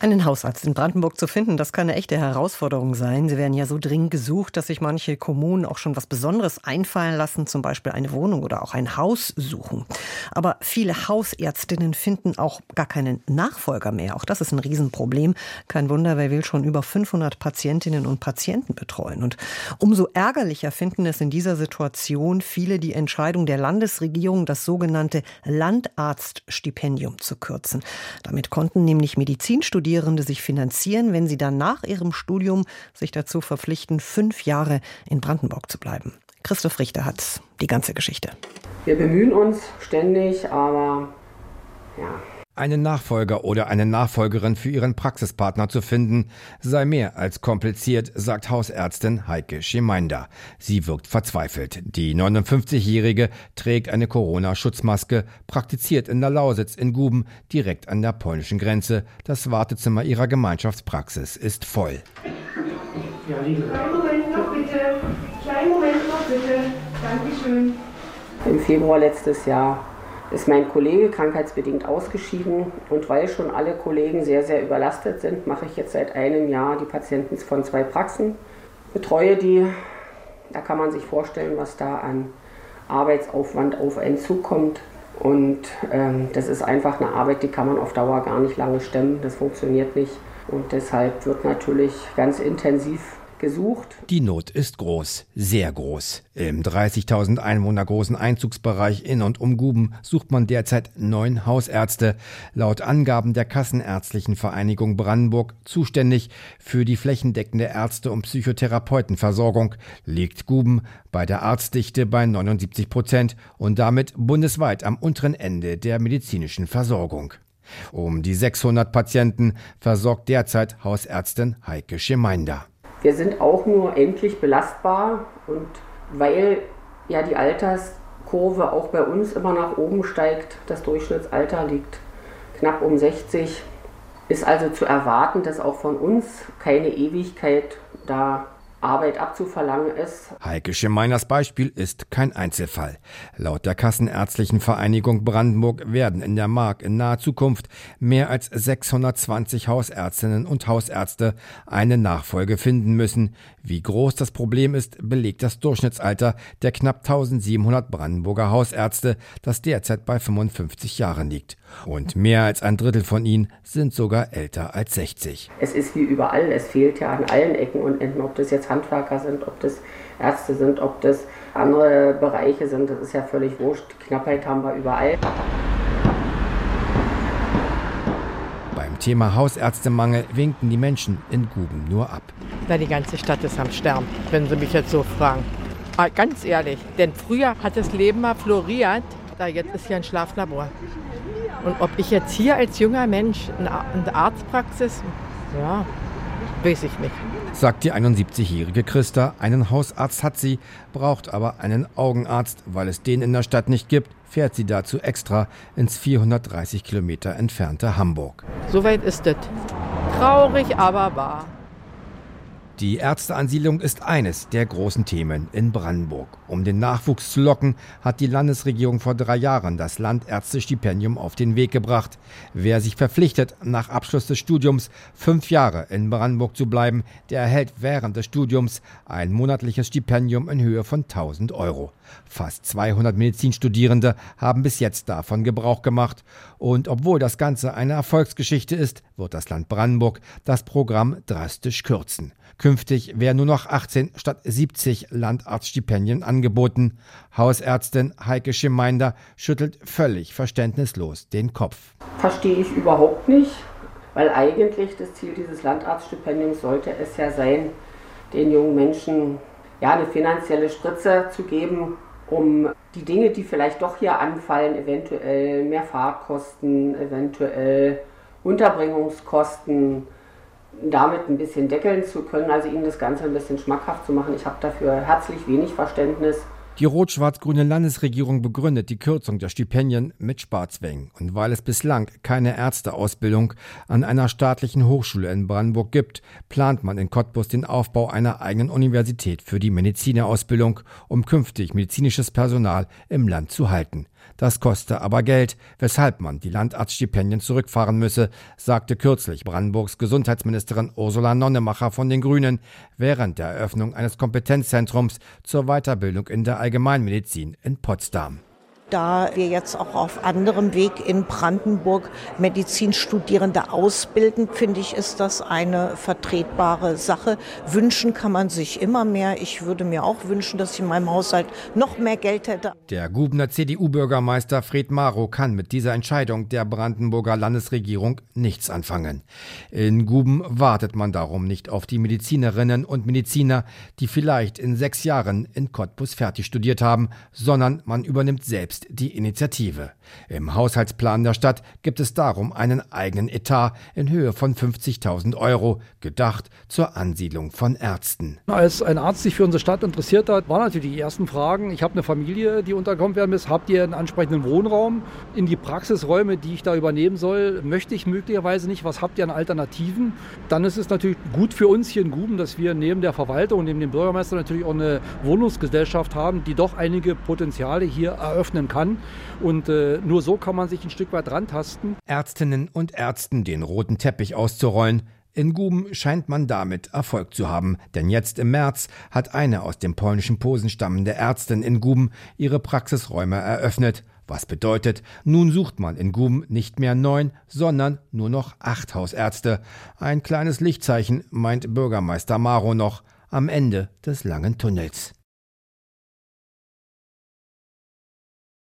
einen Hausarzt in Brandenburg zu finden, das kann eine echte Herausforderung sein. Sie werden ja so dringend gesucht, dass sich manche Kommunen auch schon was Besonderes einfallen lassen, zum Beispiel eine Wohnung oder auch ein Haus suchen. Aber viele Hausärztinnen finden auch gar keinen Nachfolger mehr. Auch das ist ein Riesenproblem. Kein Wunder, wer will schon über 500 Patientinnen und Patienten betreuen. Und umso ärgerlicher finden es in dieser Situation viele die Entscheidung der Landesregierung, das sogenannte Landarztstipendium zu kürzen. Damit konnten nämlich Medizinstudierende Studierende sich finanzieren, wenn sie dann nach ihrem Studium sich dazu verpflichten, fünf Jahre in Brandenburg zu bleiben. Christoph Richter hat die ganze Geschichte. Wir bemühen uns ständig, aber ja, einen Nachfolger oder eine Nachfolgerin für ihren Praxispartner zu finden, sei mehr als kompliziert, sagt Hausärztin Heike Schemeinder. Sie wirkt verzweifelt. Die 59-Jährige trägt eine Corona-Schutzmaske, praktiziert in der Lausitz in Guben, direkt an der polnischen Grenze. Das Wartezimmer ihrer Gemeinschaftspraxis ist voll. Ja, Kleinen Moment noch bitte. Kleinen Moment noch bitte. Dankeschön. Im Februar letztes Jahr ist mein Kollege krankheitsbedingt ausgeschieden und weil schon alle Kollegen sehr, sehr überlastet sind, mache ich jetzt seit einem Jahr die Patienten von zwei Praxen, betreue die. Da kann man sich vorstellen, was da an Arbeitsaufwand auf einen zukommt. Und ähm, das ist einfach eine Arbeit, die kann man auf Dauer gar nicht lange stemmen. Das funktioniert nicht. Und deshalb wird natürlich ganz intensiv gesucht. Die Not ist groß, sehr groß. Im 30.000 Einwohner großen Einzugsbereich in und um Guben sucht man derzeit neun Hausärzte. Laut Angaben der Kassenärztlichen Vereinigung Brandenburg zuständig für die flächendeckende Ärzte- und Psychotherapeutenversorgung liegt Guben bei der Arztdichte bei 79 Prozent und damit bundesweit am unteren Ende der medizinischen Versorgung. Um die 600 Patienten versorgt derzeit Hausärztin Heike Schemeinder. Wir sind auch nur endlich belastbar und weil ja die Alterskurve auch bei uns immer nach oben steigt, das Durchschnittsalter liegt knapp um 60, ist also zu erwarten, dass auch von uns keine Ewigkeit da Arbeit abzuverlangen ist. Heike Schemeiners Beispiel ist kein Einzelfall. Laut der Kassenärztlichen Vereinigung Brandenburg werden in der Mark in naher Zukunft mehr als 620 Hausärztinnen und Hausärzte eine Nachfolge finden müssen. Wie groß das Problem ist, belegt das Durchschnittsalter der knapp 1700 Brandenburger Hausärzte, das derzeit bei 55 Jahren liegt. Und mehr als ein Drittel von ihnen sind sogar älter als 60. Es ist wie überall, es fehlt ja an allen Ecken und Enden, ob das jetzt Handwerker sind, ob das Ärzte sind, ob das andere Bereiche sind, das ist ja völlig wurscht. Knappheit haben wir überall. Beim Thema Hausärztemangel winken die Menschen in Guben nur ab. Na, die ganze Stadt ist am Sterben, wenn Sie mich jetzt so fragen. Aber ah, ganz ehrlich, denn früher hat das Leben mal floriert, da jetzt ist hier ein Schlaflabor. Und ob ich jetzt hier als junger Mensch eine Arztpraxis, ja, weiß ich nicht. Sagt die 71-jährige Christa. Einen Hausarzt hat sie, braucht aber einen Augenarzt. Weil es den in der Stadt nicht gibt, fährt sie dazu extra ins 430 Kilometer entfernte Hamburg. Soweit ist es. Traurig, aber wahr. Die Ärzteansiedlung ist eines der großen Themen in Brandenburg. Um den Nachwuchs zu locken, hat die Landesregierung vor drei Jahren das Landärztestipendium auf den Weg gebracht. Wer sich verpflichtet, nach Abschluss des Studiums fünf Jahre in Brandenburg zu bleiben, der erhält während des Studiums ein monatliches Stipendium in Höhe von 1000 Euro. Fast 200 Medizinstudierende haben bis jetzt davon Gebrauch gemacht. Und obwohl das Ganze eine Erfolgsgeschichte ist, wird das Land Brandenburg das Programm drastisch kürzen. Künftig werden nur noch 18 statt 70 Landarztstipendien angeboten. Hausärztin Heike Schemeinder schüttelt völlig verständnislos den Kopf. Verstehe ich überhaupt nicht, weil eigentlich das Ziel dieses Landarztstipendiums sollte es ja sein, den jungen Menschen ja, eine finanzielle Spritze zu geben, um die Dinge, die vielleicht doch hier anfallen, eventuell mehr Fahrtkosten, eventuell Unterbringungskosten, damit ein bisschen deckeln zu können, also ihnen das Ganze ein bisschen schmackhaft zu machen. Ich habe dafür herzlich wenig Verständnis. Die rot-schwarz-grüne Landesregierung begründet die Kürzung der Stipendien mit Sparzwängen. Und weil es bislang keine Ärzteausbildung an einer staatlichen Hochschule in Brandenburg gibt, plant man in Cottbus den Aufbau einer eigenen Universität für die Medizinerausbildung, um künftig medizinisches Personal im Land zu halten. Das koste aber Geld, weshalb man die Landarztstipendien zurückfahren müsse, sagte kürzlich Brandenburgs Gesundheitsministerin Ursula Nonnemacher von den Grünen während der Eröffnung eines Kompetenzzentrums zur Weiterbildung in der Allgemeinmedizin in Potsdam. Da wir jetzt auch auf anderem Weg in Brandenburg Medizinstudierende ausbilden, finde ich, ist das eine vertretbare Sache. Wünschen kann man sich immer mehr. Ich würde mir auch wünschen, dass ich in meinem Haushalt noch mehr Geld hätte. Der Gubener CDU-Bürgermeister Fred Maro kann mit dieser Entscheidung der Brandenburger Landesregierung nichts anfangen. In Guben wartet man darum nicht auf die Medizinerinnen und Mediziner, die vielleicht in sechs Jahren in Cottbus fertig studiert haben, sondern man übernimmt selbst selbst die Initiative. Im Haushaltsplan der Stadt gibt es darum einen eigenen Etat in Höhe von 50.000 Euro, gedacht zur Ansiedlung von Ärzten. Als ein Arzt sich für unsere Stadt interessiert hat, waren natürlich die ersten Fragen. Ich habe eine Familie, die unterkommen werden muss. Habt ihr einen ansprechenden Wohnraum? In die Praxisräume, die ich da übernehmen soll, möchte ich möglicherweise nicht. Was habt ihr an Alternativen? Dann ist es natürlich gut für uns hier in Guben, dass wir neben der Verwaltung und neben dem Bürgermeister natürlich auch eine Wohnungsgesellschaft haben, die doch einige Potenziale hier eröffnen kann. Und äh, nur so kann man sich ein Stück weit rantasten. Ärztinnen und Ärzten den roten Teppich auszurollen. In Guben scheint man damit Erfolg zu haben, denn jetzt im März hat eine aus dem polnischen Posen stammende Ärztin in Guben ihre Praxisräume eröffnet. Was bedeutet, nun sucht man in Guben nicht mehr neun, sondern nur noch acht Hausärzte. Ein kleines Lichtzeichen, meint Bürgermeister Maro noch, am Ende des langen Tunnels.